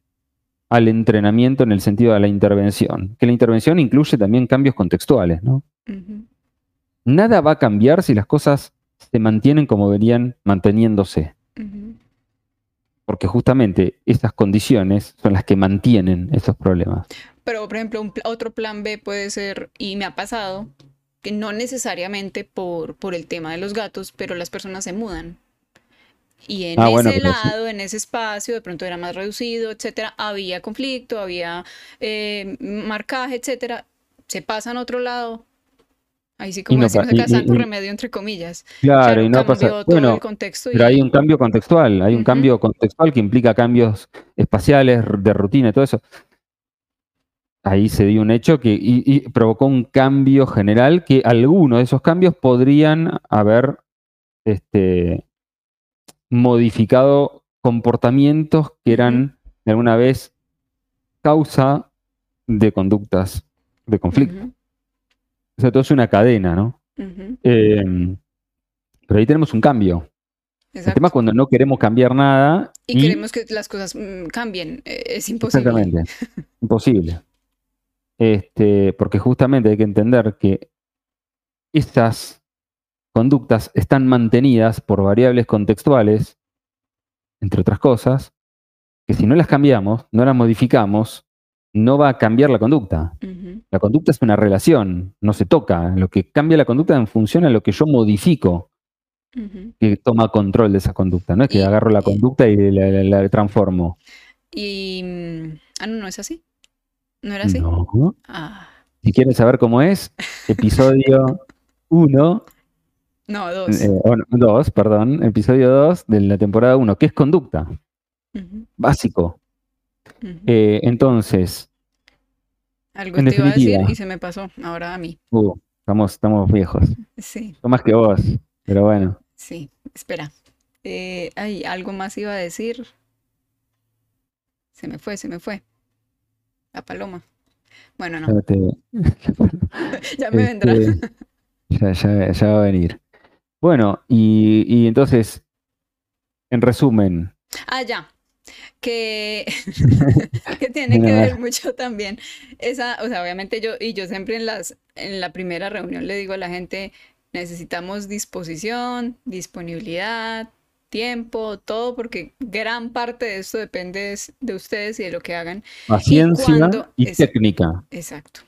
al entrenamiento en el sentido de la intervención, que la intervención incluye también cambios contextuales, ¿no? Nada va a cambiar si las cosas se mantienen como venían manteniéndose. Porque justamente esas condiciones son las que mantienen esos problemas. Pero, por ejemplo, otro plan B puede ser, y me ha pasado, que no necesariamente por, por el tema de los gatos, pero las personas se mudan. Y en ah, ese lado, en ese espacio, de pronto era más reducido, etcétera, había conflicto, había eh, marcaje, etcétera. Se pasan a otro lado, Ahí sí, como decimos acá, santo remedio, entre comillas. Claro, y no pasa. Bueno, pero hay un cambio contextual, hay un cambio contextual que implica cambios espaciales, de rutina y todo eso. Ahí se dio un hecho que y, provocó un cambio general que algunos de esos cambios podrían haber este, modificado comportamientos que eran de alguna vez causa de conductas de conflicto. O sea, todo es una cadena, ¿no? Em, pero ahí tenemos un cambio. El tema es cuando no queremos cambiar nada. Y, queremos que las cosas mm, cambien. Eh, es imposible. Exactamente. <laughs> imposible. Este, porque justamente hay que entender que estas conductas están mantenidas por variables contextuales, entre otras cosas, que si no las cambiamos, no las modificamos, no va a cambiar la conducta. La conducta es una relación, no se toca. Lo que cambia la conducta en función a lo que yo modifico, que toma control de esa conducta. No es que agarro la conducta y la, transformo. Y. Mm, ah, no, no es así. ¿No era así? No. Ah. Si quieres saber cómo es, <laughs> episodio 1. No, 2. 2, eh, perdón. Episodio 2 de la temporada 1, ¿Qué es conducta. Básico. Eh, entonces. Algo te iba a decir y se me pasó, ahora a mí. Uh, estamos, estamos viejos. Sí. No más que vos, pero bueno. Sí, espera. Eh, ay, algo más iba a decir. Se me fue, se me fue. La paloma. Bueno, no. ya <laughs> me vendrá. Este, ya, ya, ya, va a venir. Bueno, y, y entonces, en resumen. Ah, ya que, <laughs> <laughs> que tiene que ver mucho también. Esa, o sea, obviamente yo, y yo siempre en las, en la primera reunión le digo a la gente, necesitamos disposición, disponibilidad, tiempo, todo, porque gran parte de esto depende de ustedes y de lo que hagan. Paciencia y, técnica. Exacto.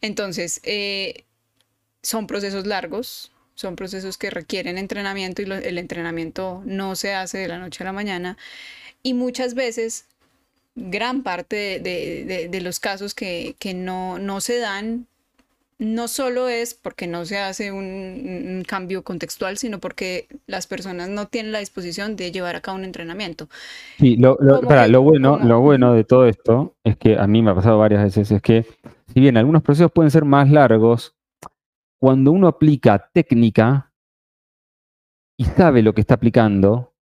Entonces, eh, son procesos largos, son procesos que requieren entrenamiento y el entrenamiento no se hace de la noche a la mañana. Y muchas veces, gran parte de, los casos que, no, se dan, no solo es porque no se hace un, cambio contextual, sino porque las personas no tienen la disposición de llevar a cabo un entrenamiento. Sí, lo, bueno, lo bueno de todo esto es que a mí me ha pasado varias veces, es que si bien algunos procesos pueden ser más largos, cuando uno aplica técnica y sabe lo que está aplicando,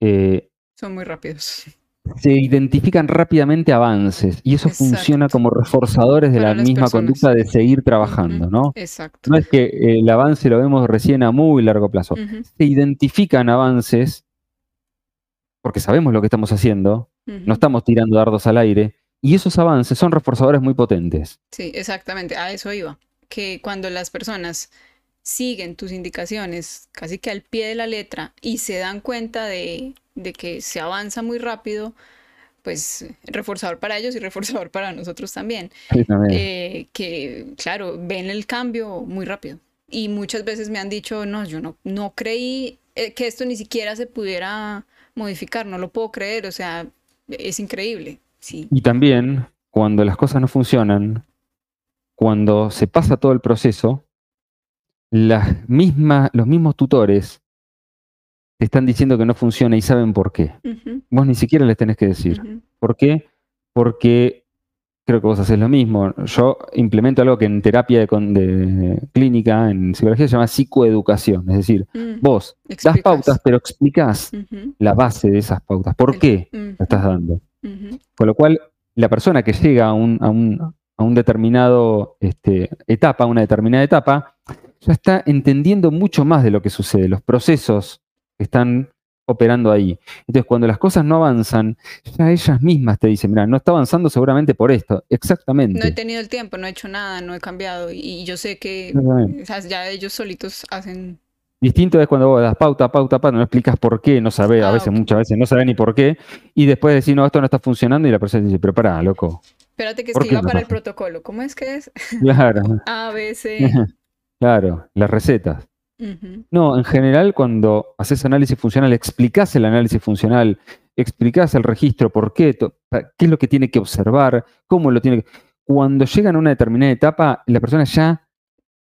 eh, son muy rápidos. Se identifican rápidamente avances y eso funciona como reforzadores de la misma conducta de seguir trabajando, ¿no? Exacto. No es que el avance lo vemos recién a muy largo plazo. Se identifican avances porque sabemos lo que estamos haciendo, no estamos tirando dardos al aire y esos avances son reforzadores muy potentes. Sí, exactamente, a eso iba. Que cuando las personas siguen tus indicaciones casi que al pie de la letra y se dan cuenta de, que se avanza muy rápido, pues reforzador para ellos y reforzador para nosotros también. Eh, que, claro, ven el cambio muy rápido. Y muchas veces me han dicho, no, yo no, no creí eh, que esto ni siquiera se pudiera modificar, no lo puedo creer, o sea, es increíble. Sí. Y también, cuando las cosas no funcionan, cuando se pasa todo el proceso, las mismas, los mismos tutores te están diciendo que no funciona y saben por qué. Vos ni siquiera les tenés que decir. ¿Por qué? Porque creo que vos haces lo mismo. Yo implemento algo que en terapia de, clínica, en psicología, se llama psicoeducación. Es decir, mm. vos das pautas, pero explicás la base de esas pautas. ¿Por qué la estás dando? Con lo cual, la persona que llega a un, a un, a un determinado este, etapa, una determinada etapa, ya está entendiendo mucho más de lo que sucede, los procesos que están operando ahí. Entonces, cuando las cosas no avanzan, ya ellas mismas te dicen, mira, no está avanzando seguramente por esto. Exactamente. No he tenido el tiempo, no he hecho nada, no he cambiado. Y yo sé que ya ellos solitos hacen... Distinto es cuando vos das pauta, pauta, pauta, no explicas por qué, no sabes, a ah, veces, muchas veces no sabes ni por qué, y después decís, no, esto no está funcionando, y la persona dice, pero pará, loco. Espérate que escriba para el protocolo. ¿Cómo es que es? <laughs> Claro. A, B, C. <laughs> Claro, las recetas. No, en general cuando haces análisis funcional, explicás el análisis funcional, explicás el registro, por qué, qué es lo que tiene que observar, cómo lo tiene que... Cuando llegan a una determinada etapa, la persona ya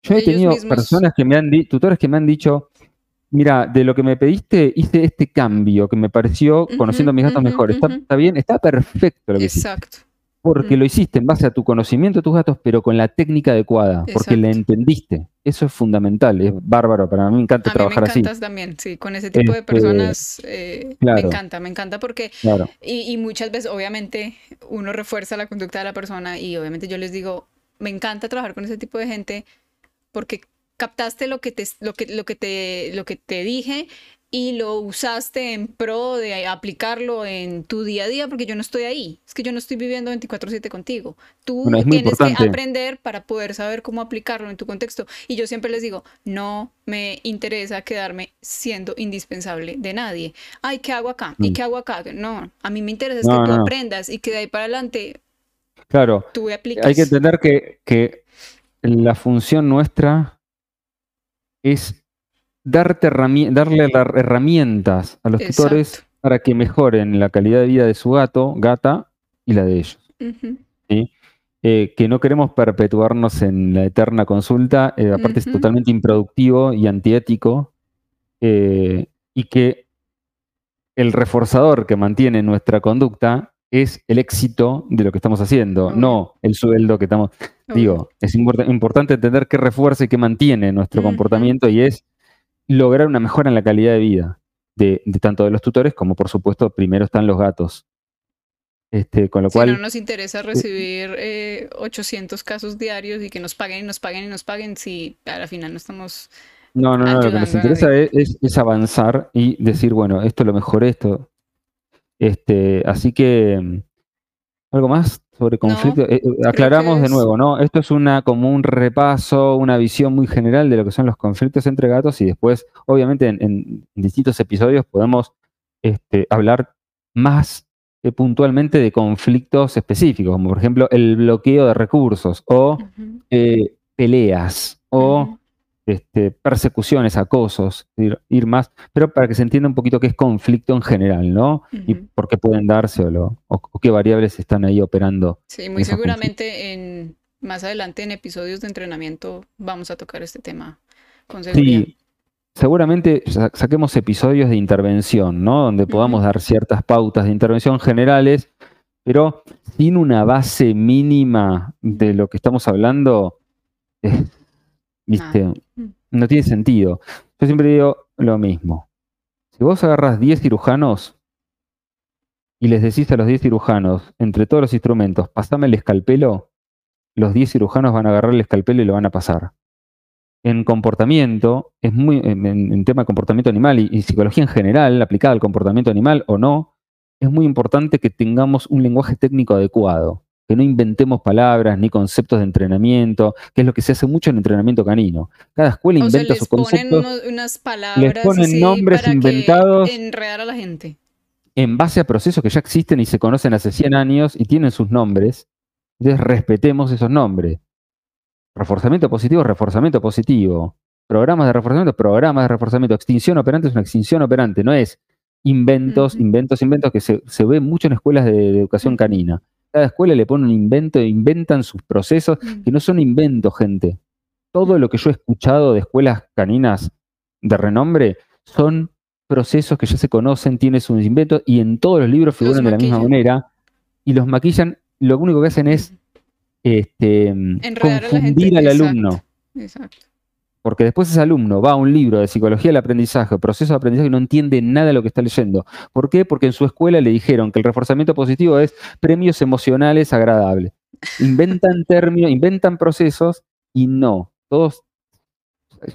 Yo he tenido personas que me han dicho, tutores que me han dicho, mira, de lo que me pediste hice este cambio que me pareció, conociendo mis gatos mejor. Está, bien, está perfecto lo que Exacto. Porque lo hiciste en base a tu conocimiento de tus gatos, pero con la técnica adecuada, porque la entendiste. Eso es fundamental, es bárbaro. Para mí me encanta trabajar así. Me encantas también, sí, con ese tipo de este, personas eh, me encanta, me encanta porque. Y, y muchas veces, obviamente, uno refuerza la conducta de la persona y obviamente yo les digo, me encanta trabajar con ese tipo de gente porque captaste lo que te, lo que, lo que te, lo que te dije y lo usaste en pro de aplicarlo en tu día a día, porque yo no estoy ahí. Es que yo no estoy viviendo 24/7 contigo. Tú tienes que aprender para poder saber cómo aplicarlo en tu contexto. Y yo siempre les digo, no me interesa quedarme siendo indispensable de nadie. Ay, ¿qué hago acá? ¿Y mm. qué hago acá? No, a mí me interesa que tú aprendas y que de ahí para adelante claro, tú apliques. Hay que entender que, que la función nuestra es darte darle las herramientas a los tutores para que mejoren la calidad de vida de su gato, gata y la de ellos. Eh, que no queremos perpetuarnos en la eterna consulta, eh, aparte es totalmente improductivo y antiético, eh, y que el reforzador que mantiene nuestra conducta es el éxito de lo que estamos haciendo, no el sueldo que estamos... Digo, es importante entender qué refuerza y qué mantiene nuestro comportamiento y es lograr una mejora en la calidad de vida de, tanto de los tutores como, por supuesto, primero están los gatos. Este, con lo cual, no nos interesa eh, recibir 800 eh, casos diarios y que nos paguen y nos paguen y nos paguen si a la final no estamos. No, no, no, lo que nos interesa es, avanzar y decir, bueno, esto lo mejoré, esto. Este, así que, ¿algo más? sobre conflicto. Eh, eh, aclaramos de nuevo, ¿no? Esto es una como un repaso, una visión muy general de lo que son los conflictos entre gatos y después, obviamente, en, distintos episodios podemos este, hablar más eh, puntualmente de conflictos específicos, como por ejemplo el bloqueo de recursos o peleas o este, persecuciones, acosos, ir, más, pero para que se entienda un poquito qué es conflicto en general, ¿no? Y por qué pueden darse o, o, qué variables están ahí operando. Sí, muy seguramente en, más adelante en episodios de entrenamiento vamos a tocar este tema con seguridad. Sí, seguramente saquemos episodios de intervención, ¿no? Donde podamos dar ciertas pautas de intervención generales, pero sin una base mínima de lo que estamos hablando. ¿Viste? Mm. No tiene sentido. Yo siempre digo lo mismo. Si vos agarras 10 cirujanos y les decís a los 10 cirujanos, entre todos los instrumentos, pasame el escalpelo, los 10 cirujanos van a agarrar el escalpelo y lo van a pasar. En comportamiento, es muy, en, tema de comportamiento animal y, psicología en general, aplicada al comportamiento animal o no, es muy importante que tengamos un lenguaje técnico adecuado que no inventemos palabras ni conceptos de entrenamiento, que es lo que se hace mucho en entrenamiento canino. Cada escuela inventa sus conceptos. Ponen unas palabras les ponen nombres inventados. enredar a la gente. En base a procesos que ya existen y se conocen hace 100 años y tienen sus nombres. Entonces respetemos esos nombres. Reforzamiento positivo, reforzamiento positivo. Programas de reforzamiento, programas de reforzamiento. Extinción operante es una extinción operante, no es inventos, inventos, inventos que se, ve mucho en escuelas de educación canina cada escuela le pone un invento, inventan sus procesos, mm. que no son inventos, gente. Todo lo que yo he escuchado de escuelas caninas de renombre son procesos que ya se conocen, tienen sus inventos y en todos los libros figuran de la misma manera y los maquillan. Lo único que hacen es este, confundir al alumno. Exacto. Porque después ese alumno va a un libro de psicología del aprendizaje, proceso de aprendizaje, y no entiende nada de lo que está leyendo. ¿Por qué? Porque en su escuela le dijeron que el reforzamiento positivo es premios emocionales agradables. Inventan <laughs> términos, inventan procesos y no. Todos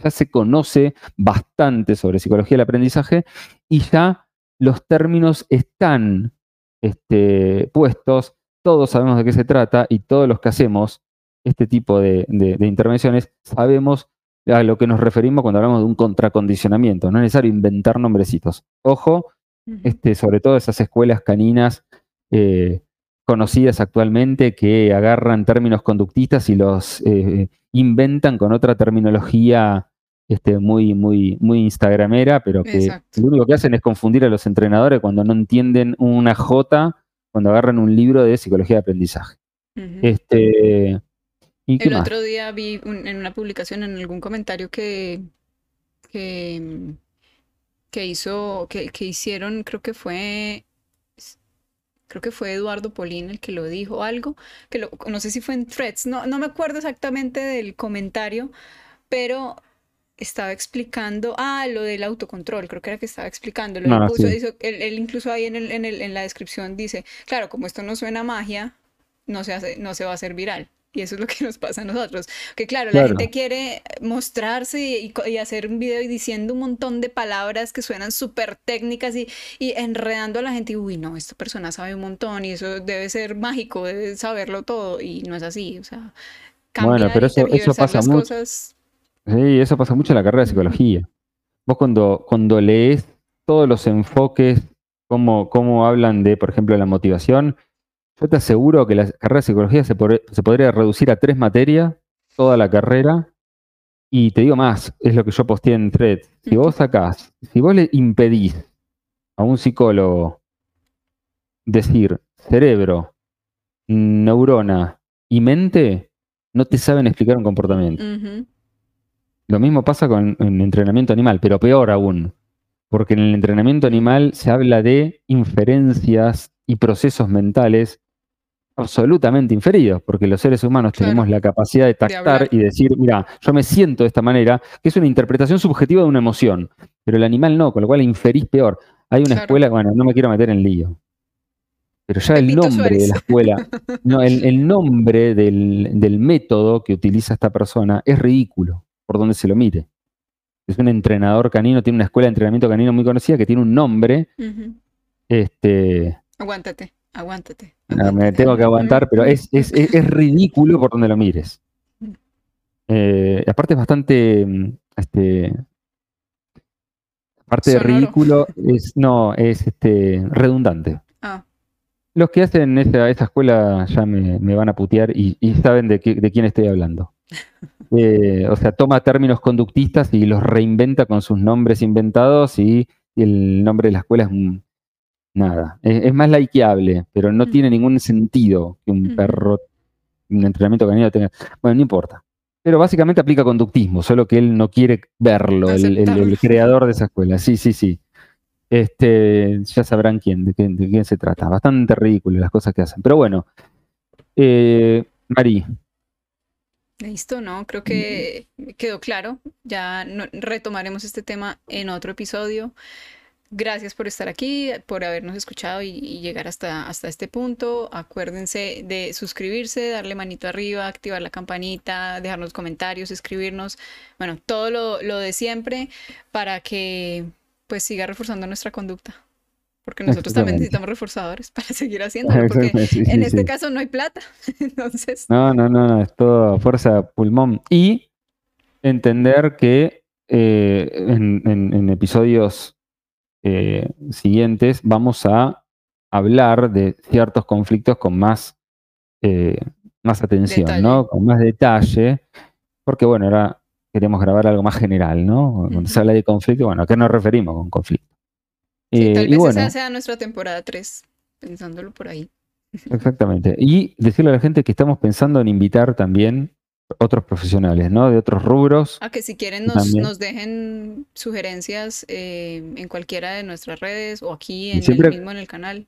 ya se conoce bastante sobre psicología del aprendizaje y ya los términos están este, puestos, todos sabemos de qué se trata y todos los que hacemos este tipo de, de intervenciones sabemos a lo que nos referimos cuando hablamos de un contracondicionamiento. No es necesario inventar nombrecitos. Ojo, este, sobre todo esas escuelas caninas eh, conocidas actualmente que agarran términos conductistas y los eh, inventan con otra terminología este, muy, muy, muy instagramera, pero que lo único que hacen es confundir a los entrenadores cuando no entienden una J, cuando agarran un libro de psicología de aprendizaje. este, el otro día vi en una publicación, en algún comentario que, que, que hizo, que, que hicieron, creo que fue creo que fue Eduardo Polín el que lo dijo, algo, que lo, no sé si fue en Threads, no, no me acuerdo exactamente del comentario, pero estaba explicando, ah, lo del autocontrol, creo que era que estaba explicando, lo ah, él, incluso ahí en, el, en, el, en, la descripción dice, claro, como esto no suena magia, no se, hace, no se va a hacer viral. Y eso es lo que nos pasa a nosotros. Que claro, la gente quiere mostrarse y, hacer un video y diciendo un montón de palabras que suenan súper técnicas y, y, enredando a la gente. Y, uy, no, esta persona sabe un montón y eso debe ser mágico, debe saberlo todo. Y no es así. O sea, bueno, pero eso, eso pasa mucho. Sí, eso pasa mucho en la carrera de psicología. Vos cuando, cuando lees todos los enfoques, cómo, cómo hablan de, por ejemplo, la motivación, yo te aseguro que la carrera de psicología se, podría reducir a tres materias, toda la carrera, y te digo más, es lo que yo posteé en Thread. Si vos sacás, si vos le impedís a un psicólogo decir cerebro, neurona y mente, no te saben explicar un comportamiento. Lo mismo pasa con el entrenamiento animal, pero peor aún, porque en el entrenamiento animal se habla de inferencias y procesos mentales absolutamente inferidos, porque los seres humanos tenemos la capacidad de tactar y decir, mira, yo me siento de esta manera, que es una interpretación subjetiva de una emoción, pero el animal no, con lo cual inferís peor. Hay una escuela, bueno, no me quiero meter en lío, pero ya el nombre de la escuela, <laughs> no, el, nombre del, del, método que utiliza esta persona es ridículo por donde se lo mire. Es un entrenador canino, tiene una escuela de entrenamiento canino muy conocida que tiene un nombre. este, aguántate, aguántate. me tengo que aguantar, pero es, es, ridículo por donde lo mires. Eh, aparte es bastante, mm, este, aparte de ridículo, es, no, es este, redundante. Ah. Los que hacen esa, esa escuela ya me, van a putear y, saben de, de quién estoy hablando. <laughs> Eh, o sea, toma términos conductistas y los reinventa con sus nombres inventados y, el nombre de la escuela es un, nada. Es, más likeable, pero no tiene ningún sentido que un perro, un entrenamiento canino tenga. Bueno, no importa. Pero básicamente aplica conductismo, solo que él no quiere verlo, el, creador de esa escuela. Sí, sí, sí. Este, ya sabrán quién, de, quién, se trata. Bastante ridículo las cosas que hacen. Pero bueno, eh, Mari, Listo, ¿no? Creo que quedó claro. Ya retomaremos este tema en otro episodio. Gracias por estar aquí, por habernos escuchado y, llegar hasta, hasta este punto. Acuérdense de suscribirse, darle manito arriba, activar la campanita, dejarnos comentarios, escribirnos. Bueno, todo lo, lo de siempre para que pues siga reforzando nuestra conducta porque nosotros también necesitamos reforzadores <laughs> para seguir haciéndolo, porque en este caso no hay plata. <laughs> Entonces. No, no, no, no, es todo fuerza pulmón. Y entender que eh, en, episodios eh, siguientes vamos a hablar de ciertos conflictos con más, eh, más atención, ¿no? Con más detalle. Porque, bueno, ahora queremos grabar algo más general, ¿no? Cuando se habla de conflicto, bueno, ¿a qué nos referimos con conflicto? Sí, tal eh, vez esa sea nuestra temporada 3, pensándolo por ahí. Exactamente. Y decirle a la gente que estamos pensando en invitar también otros profesionales, ¿no? De otros rubros. A que si quieren nos, dejen sugerencias eh, en cualquiera de nuestras redes o aquí en el mismo en el canal.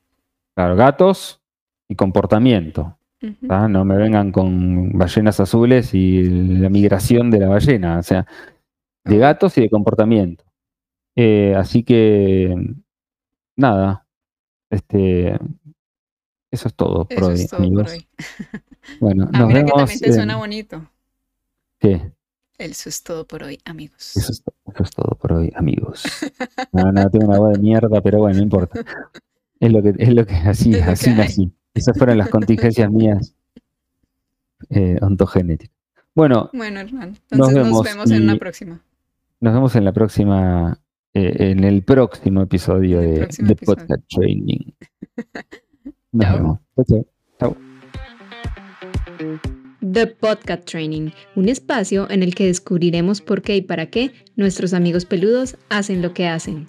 Claro, gatos y comportamiento. No me vengan con ballenas azules y la migración de la ballena, o sea, de gatos y de comportamiento. Eh, así que nada, este, eso es todo por hoy, amigos. <laughs> Bueno, ah, nos vemos. Que también te suena bonito. ¿Qué? Eso es todo por hoy, amigos. Eso es, todo por hoy, amigos. No, no, tengo una voz de mierda, pero bueno, no importa. Es lo que, es lo que <laughs> así, así, así. Esas fueron las contingencias mías eh, ontogenéticas. Bueno, bueno, hermano. Entonces nos vemos, en la próxima. Nos vemos en la próxima eh, en el próximo episodio de, Podcast Training. <laughs> Nos vemos. Chao. The Podcast Training, un espacio en el que descubriremos por qué y para qué nuestros amigos peludos hacen lo que hacen.